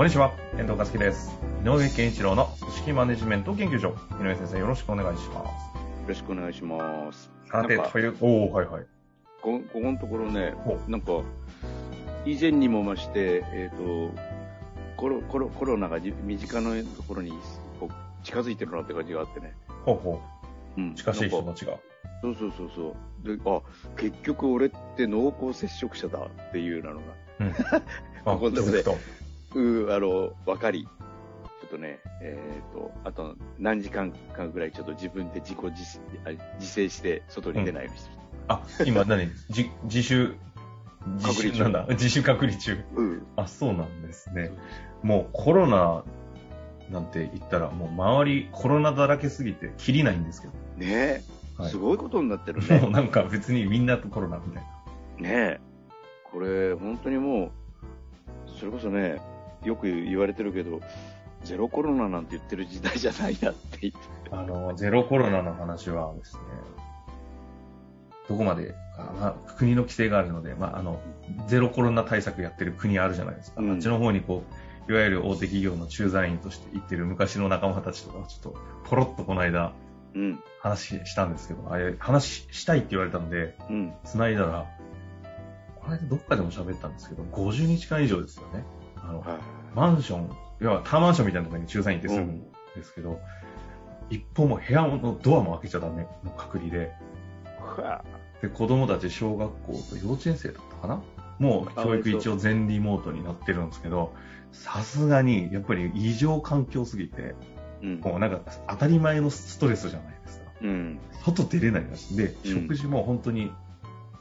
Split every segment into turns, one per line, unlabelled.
こんにちは、遠藤和樹です。井上健一郎の組織マネジメント研究所。井上先生、よろしくお願いします。
よろしくお願いします。
さて、という、おー、はいはい。
こここのところね
ほ、
なんか、以前にも増して、えっ、とコロコロ、コロナがじ身近なところにこう近づいてるなって感じがあってね。
ほうほ
うん
う、近しい人たちが。
そうそうそうそう。で、あ、結局俺って濃厚接触者だっていうなのが、
うん。あ、
ここのとこ
と。
うあの、わかり、ちょっとね、えっ、と、あと何時間かぐらいちょっと自分で自己自あ自制して外に出ないようにしてる。
あ、今何？自、自主、自主
隔離中
なんだ？自主隔離中。
うん。
あ、そうなんですね。もうコロナなんて言ったら、もう周りコロナだらけすぎて、切りないんですけど。
ねえ、
はい
すごいことになってる
もう
ね。
なんか別にみんなとコロナみたいな。
ねえ。これ、本当にもう、それこそね、よく言われてるけど、ゼロコロナなんて言ってる時代じゃないなって言って。
あの、ゼロコロナの話はですね、どこまでか、まあ、国の規制があるので、まあ、あの、ゼロコロナ対策やってる国あるじゃないですか。
うん
あっちの方にこう、いわゆる大手企業の駐在員として行ってる昔の仲間たちとか、ちょっと、ポロッとこの間、
うん、
話したんですけど、あれ、話したいって言われたんで、
うん、
繋いだら、この間どっかでも喋ったんですけど、50日間以上ですよね。あの、
はい。
マンション、いわゆるタワーマンションみたいなところに駐在員ってするんですけど、一歩も部屋のドアも開けちゃダメの隔離で、で、子供たち小学校と幼稚園生だったかな？もう教育一応全リモートになってるんですけど、さすがにやっぱり異常環境すぎて、
うん、
もうなんか当たり前のストレスじゃないですか。
うん、
外出れないらしい。で、
うん。
食事も本当に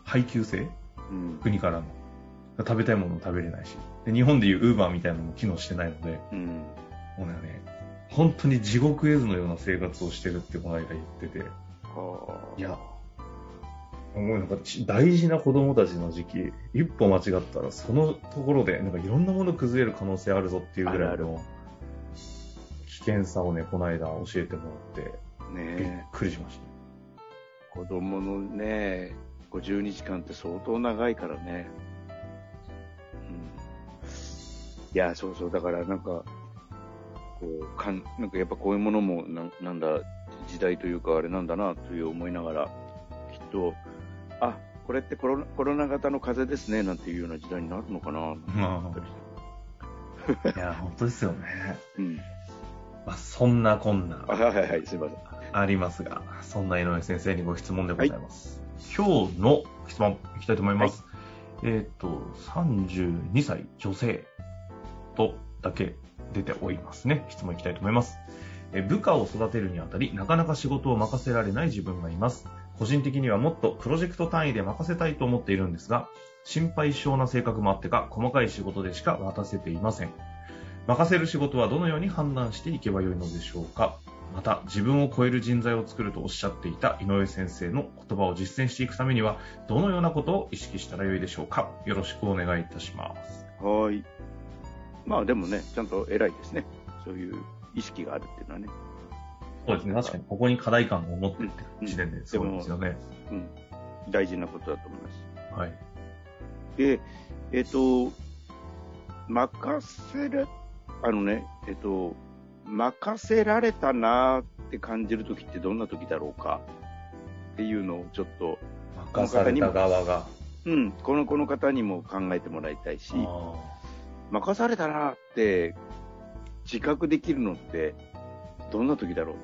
配給制？
うん、
国からの。食べたいものも食べれないし。で日本でいうウーバーみたいなのも機能してないので、
うん。
もうね、本当に地獄絵図のような生活をしてるってこの間言ってて、
はあ
いや、もうなんかち大事な子供たちの時期、一歩間違ったらそのところで、なんかいろんなもの崩れる可能性あるぞっていうぐらいの危険さをね、この間教えてもらって、びっ
ね
くりしました。
え、子供のね、50日間って相当長いからね。いや、そうそう、だからなんか、こう、かん、なんかやっぱこういうものも、ななんだ、時代というかあれなんだな、という思いながら、きっと、あ、これってコロナコロナ型の風邪ですね、なんていうような時代になるのかな、
いや、本当ですよね。
うん。
まあ、そんなこんな
あ、はいはいはい、すいません。
ありますが、そんな井上先生にご質問でございます。今日の質問いきたいと思います。えっ、と、32歳女性とだけ出ておりますね。質問いきたいと思います。え部下を育てるにあたり、なかなか仕事を任せられない自分がいます。個人的にはもっとプロジェクト単位で任せたいと思っているんですが、心配性な性格もあってか、細かい仕事でしか渡せていません。任せる仕事はどのように判断していけばよいのでしょうかまた、自分を超える人材を作るとおっしゃっていた井上先生の言葉を実践していくためには、どのようなことを意識したらよいでしょうかよろしくお願いいたします。
はい。まあでもね、ちゃんと偉いですね。そういう意識があるっていうのはね。
そうですね。確かに、ここに課題感を持っている
うん
時点ですごいですよね。
うん。大事なことだと思います。
はい。
で、えっ、と、任せる、あのね、えっ、と、任せられたなーって感じるときってどんなときだろうか？っていうのをちょっと、
任された側が。
うん、このこの方にも考えてもらいたいし、
あ
任されたなーって自覚できるのってどんなときだろう？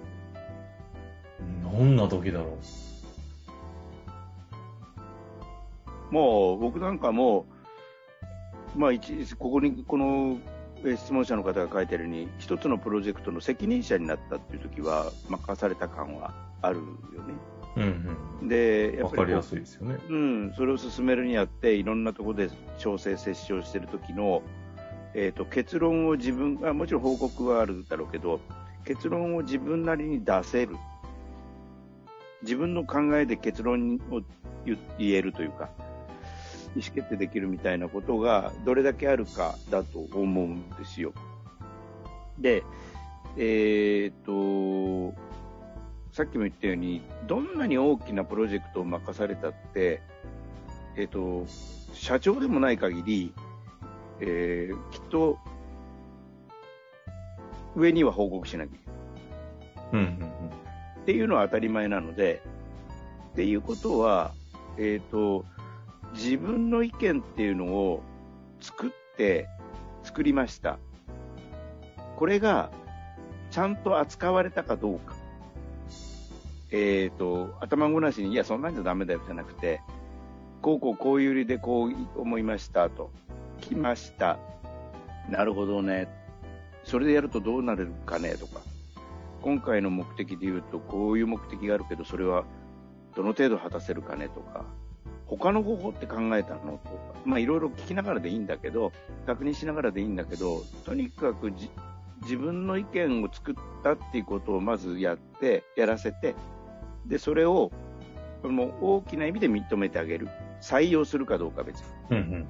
ーどんな時だろ
もう僕なんかも、まあ一、ここにこのえー質問者の方が書いてあるように、一つのプロジェクトの責任者になったっていう時は、任された感はあるよね。
うん
で、
うん。
やっぱり
かりやすいですよね。
うん、それを進めるにあって、いろんなところで調整、接触してる時の、えー、と結論を自分あ、もちろん報告はあるだろうけど、結論を自分なりに出せる。自分の考えで結論を言えるというか、意思決定できるみたいなことがどれだけあるかだと思うんですよ。で、えっ、と、さっきも言ったように、どんなに大きなプロジェクトを任されたって、えっ、と、社長でもない限り、えーきっと、上には報告しなきゃいけない。
うんうん
っていうのは当たり前なので、っていうことは、えっ、と、自分の意見っていうのを作って、作りました。これが、ちゃんと扱われたかどうか。えっ、と、頭ごなしに、いや、そんなんじゃダメだよじゃなくて、こうこうこういう理でこう思いましたと。来ました。なるほどね。それでやるとどうなれるかね？とか。今回の目的で言うと、こういう目的があるけど、それはどの程度果たせるかね？とか、他の方法って考えたの？とか、まあいろいろ聞きながらでいいんだけど、確認しながらでいいんだけど、とにかくじ自分の意見を作ったっていうことをまずやって、やらせて、で、それを、もう大きな意味で認めてあげる。採用するかどうかは別に。
うん。うんうん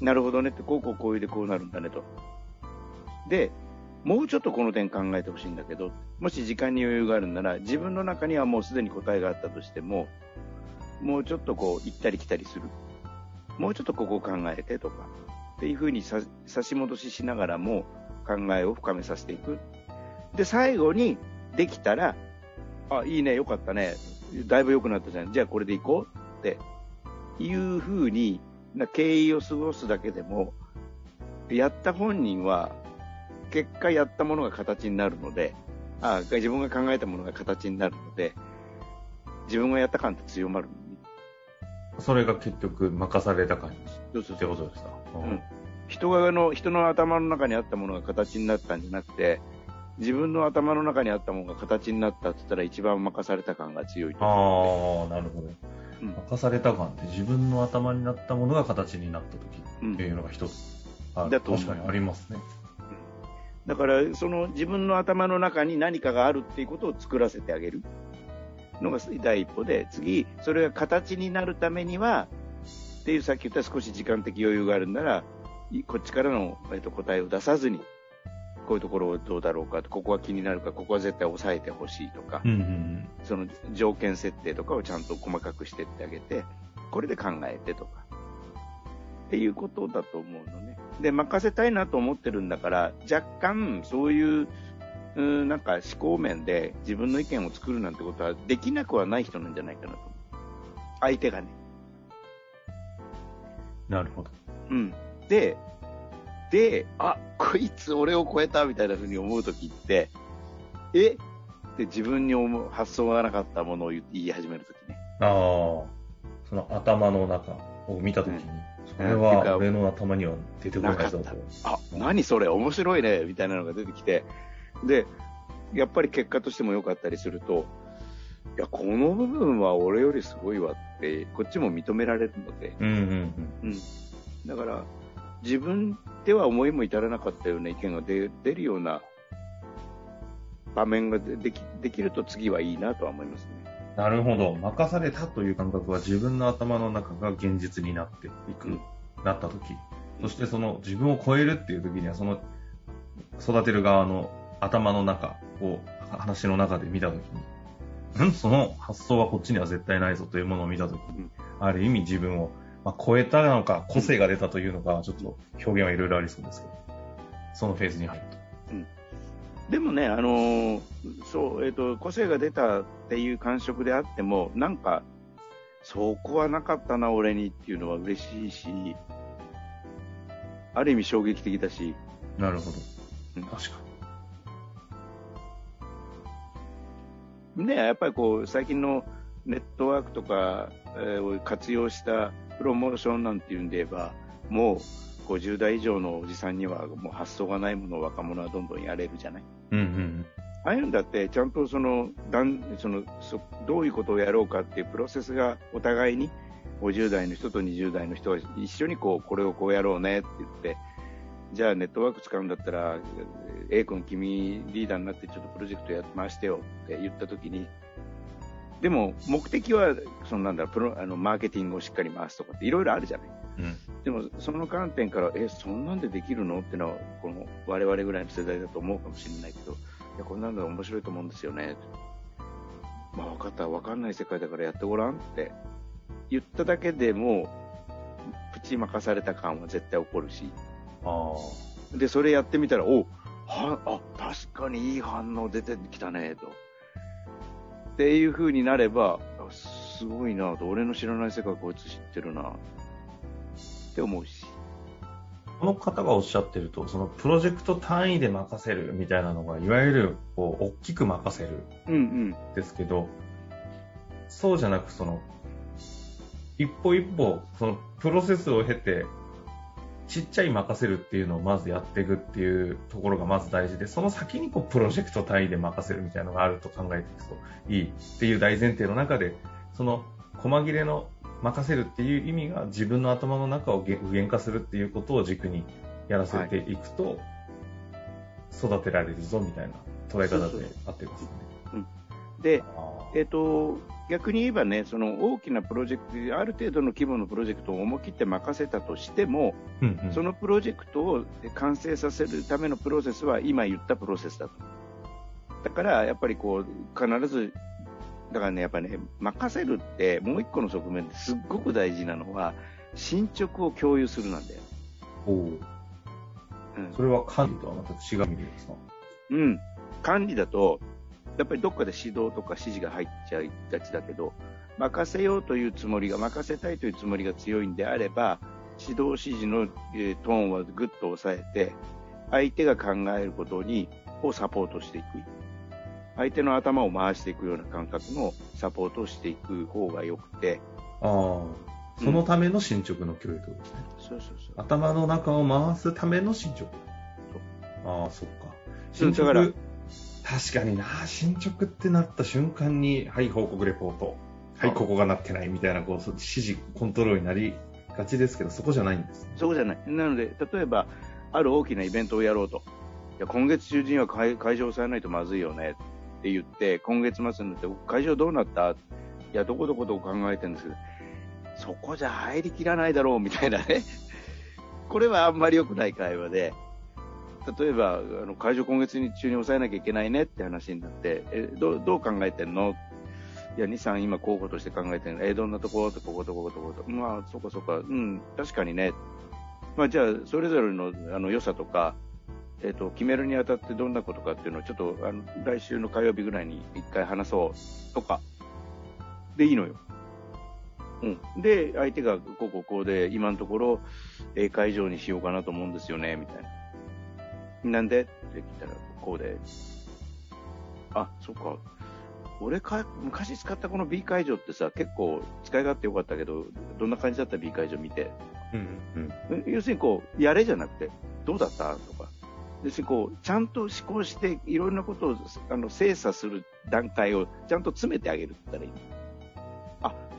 なるほどねって、こうこうこういうでこうなるんだねと。で、もうちょっとこの点考えてほしいんだけど、もし時間に余裕があるんなら、自分の中にはもうすでに答えがあったとしても、もうちょっとこう、行ったり来たりする。もうちょっとここを考えてとか、っていうふうに差し戻ししながらも考えを深めさせていく。で、最後にできたら、あ、いいね、よかったね。だいぶ良くなったじゃん。じゃあこれで行こうっていうふうに、な経緯を過ごすだけでも、やった本人は、結果やったものが形になるので、あ自分が考えたものが形になるので、自分がやった感って強まる。
それが結局任された感じってことですか？
うん人がの人の頭の中にあったものが形になったんじゃなくて、自分の頭の中にあったものが形になったって言ったら一番任された感が強いと思
ああ、なるほど。
うん。
任された感って自分の頭になったものが形になった時っていうのが一つ
う。
確かにありますね。
だから、その自分の頭の中に何かがあるっていうことを作らせてあげる。のが第一歩で、次、それが形になるためには、っていうさっき言った少し時間的余裕があるんなら、いこっちからの、えっと、答えを出さずに、こういうところをどうだろうか、ここは気になるか、ここは絶対抑えてほしいとか、
うんうん
その条件設定とかをちゃんと細かくしてってあげて、これで考えてとか、っていうことだと思うのね。で、任せたいなと思ってるんだから、若干そういう、うーんなんか思考面で自分の意見を作るなんてことはできなくはない人なんじゃないかなと思う。相手がね。
うん。なるほど。
うん。で、で、あ、こいつ俺を超えたみたいな風に思うときって、え？って自分に思う発想がなかったものを言言い始めるときね。
ああ、その頭の中を見たときに、それ
て
は
か
俺の頭には出てこないぞと。
あ、何それ面白いねみたいなのが出てきて、で、やっぱり結果としても良かったりすると、いや、この部分は俺よりすごいわって、こっちも認められるので、
うんうん。
うん。だから、自分では思いも至らなかったような意見が出出るような場面がでできできると次はいいなとは思いますね。
うん。なるほど。任されたという感覚は自分の頭の中が現実になっていく、
うん
なったとき、そしてその自分を超えるっていうときには、その育てる側の頭の中を話の中で見たときに、んその発想はこっちには絶対ないぞというものを見たときに、
うん
ある意味自分を、まあ、超えたのか、個性が出たというのか、ちょっと表現はいろいろありそうですけど、そのフェーズに入った。
でもね、あのーそう、えっ、と、個性が出たっていう感触であっても、なんか、そこはなかったな、俺にっていうのは嬉しいし、ある意味衝撃的だし、
なるほど。
うん
確か
ね、やっぱりこう、最近のネットワークとか、えーを活用したプロモーションなんていうんで言えば、もう50代以上のおじさんにはもう発想がないものを若者はどんどんやれるじゃない？
に。うんうん
ああいうんだって、ちゃんとその、だんそのそどういうことをやろうかっていうプロセスがお互いに、50代の人と20代の人が一緒にこう、これをこうやろうねって言って、じゃあネットワーク使うんだったら、A 君君リーダーになってちょっとプロジェクトやって回してよって言ったときに、でも目的は、そのなんだろう、プロ、あの、マーケティングをしっかり回すとかっていろいろあるじゃない。
うん。
でも、その観点から、え、そんなんでできるのってのは、この、我々ぐらいの世代だと思うかもしれないけど、いや、こんなんで面白いと思うんですよね。まあ、分かった、分かんない世界だからやってごらんって言っただけでも、プチ任された感は絶対起こるし、
ああ。
で、それやってみたら、おは、あ、確かにいい反応出てきたね、と。っていう風になれば、あすごいなと、俺の知らない世界こいつ知ってるなって思うし。
この方がおっしゃってると、そのプロジェクト単位で任せるみたいなのが、いわゆる、こう、大きく任せる
うんうん。
ですけど、そうじゃなく、その、一歩一歩、そのプロセスを経て、ちっちゃい任せるっていうのをまずやっていくっていうところがまず大事で、その先にこうプロジェクト単位で任せるみたいなのがあると考えていくといいっていう大前提の中で、その細切れの任せるっていう意味が自分の頭の中を具現化するっていうことを軸にやらせていくと、育てられるぞみたいな捉え方で合ってますかね。
で、えっ、と、逆に言えばね、その大きなプロジェクト、ある程度の規模のプロジェクトを思い切って任せたとしても、
ーうんうん
そのプロジェクトを完成させるためのプロセスは今言ったプロセスだと。だから、やっぱりこう、必ず、だからね、やっぱね、任せるってもう一個の側面ですっごく大事なのは、進捗を共有するなんだよ。
おー
うん
それは管理とはまた違う意味ですか？
うん。管理だと、やっぱりどっかで指導とか指示が入っちゃいがちだけど、任せようというつもりが、任せたいというつもりが強いんであれば、指導指示の、えートーンはぐっと抑えて、相手が考えることに、をサポートしていく。相手の頭を回していくような感覚のサポートをしていく方が良くて、
ああ、そのための進捗の共有ってことですね。
そうそうそう。
頭の中を回すための進捗。ああ、そっか。進捗、
だから
確かにな、進捗ってなった瞬間に、はい、報告レポート。はい、ここがなってないみたいな、こう、そ指示、コントロールになりがちですけど、そこじゃないんですね。
そうじゃない。なので、例えば、ある大きなイベントをやろうと。いや今月中には会会場を抑えないとまずいよねって言って、今月末になって、会場どうなった？いや、どこどこと考えてるんですけど、そこじゃ入りきらないだろうみたいなね。これはあんまり良くない会話で、例えば、あの会場今月中に抑えなきゃいけないねって話になって、えどうどう考えてんの？いや、2、3今候補として考えてるの？えどんなところとこことこことここと。まあ、そっかそっか。うん、確かにね。まあ、じゃあ、それぞれのあの良さとか、えっ、と、決めるにあたってどんなことかっていうのをちょっと、あの、来週の火曜日ぐらいに一回話そうとか、でいいのよ。うん。で、相手がこうこうこうで、今のところ、え会場にしようかなと思うんですよね、みたいな。なんで？って聞いたら、こうで。あ、そっか。俺か、昔使ったこの B 会場ってさ、結構使い勝手良かったけど、どんな感じだった？B 会場見て。
うんうん。
要するにこう、やれじゃなくて、どうだった？とか。要するにこう、ちゃんと思考して、いろんなことをあの精査する段階をちゃんと詰めてあげるって言ったらいい。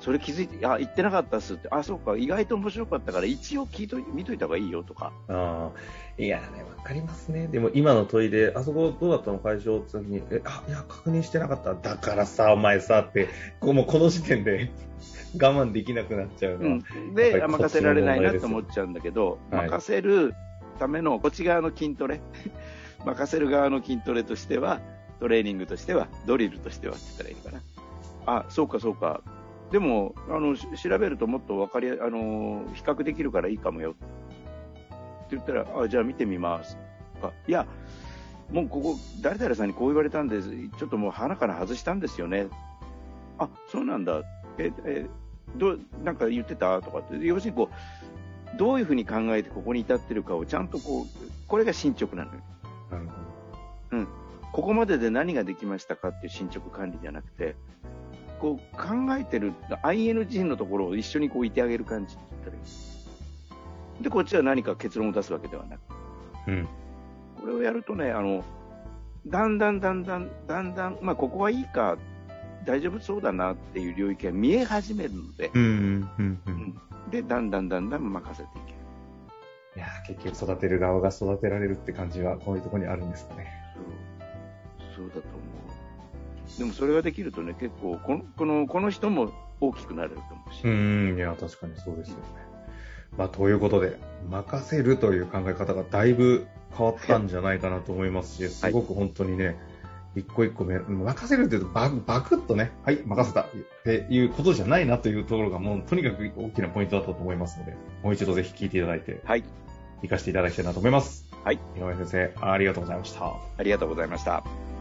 あ、それ気づいて、あ、言ってなかったっすって、あ、そうか、意外と面白かったから、一応聞いとい見といた方がいいよとか。
ああ、いやね、わかりますね。でも今の問いで、あそこどうだったの会場って時に、え、あ、いや、確認してなかった。だからさ、お前さ、って、こうもうこの時点で 我慢できなくなっちゃうのは、
うん。で、任せられないなって思っちゃうんだけど、
はい
任せるためのこっち側の筋トレ、任せる側の筋トレとしては、トレーニングとしては、ドリルとしてはって言ったらいいのかな。あ、そうかそうか。でも、あの、し調べるともっと分かりや、あの、比較できるからいいかもよ。って言ったら、あ、じゃあ見てみます。あいや、もうここ、誰々さんにこう言われたんです。ちょっともう鼻から外したんですよね。あ、そうなんだ。え、え、どう、なんか言ってた？とかって、要するにこう、どういうふうに考えてここに至ってるかをちゃんとこう、これが進捗なのよ。
なるほ
ここまでで何ができましたかっていう進捗管理じゃなくて、こう考えてる ING のところを一緒にこういてあげる感じ。で、こっちは何か結論を出すわけではなく、
ど。うん。
これをやるとね、あの、だんだんだんだん、だんだん、まあ、ここはいいか、大丈夫そうだなっていう領域が見え始めるので、
うん、うん、うん
う。んで、だんだんだんだん任せていける。
いやー結局育てる側が育てられるって感じは、こういうところにあるんですかね。
そう。だと。でもそれができるとね、結構、この、この、この人も大きくなれると思うし。
うん、いや、確かにそうですよね。まあ、ということで、任せるという考え方がだいぶ変わったんじゃないかなと思いますし、すごく本当にね、一個一個め、任せるって言うとババクッとね、はい、任せたっていうことじゃないなというところがもうとにかく大きなポイントだったと思いますので、もう一度ぜひ聞いていただいて、
はい。
活かしていただきたいなと思います。
はい。
井上先生、ありがとうございました。
ありがとうございました。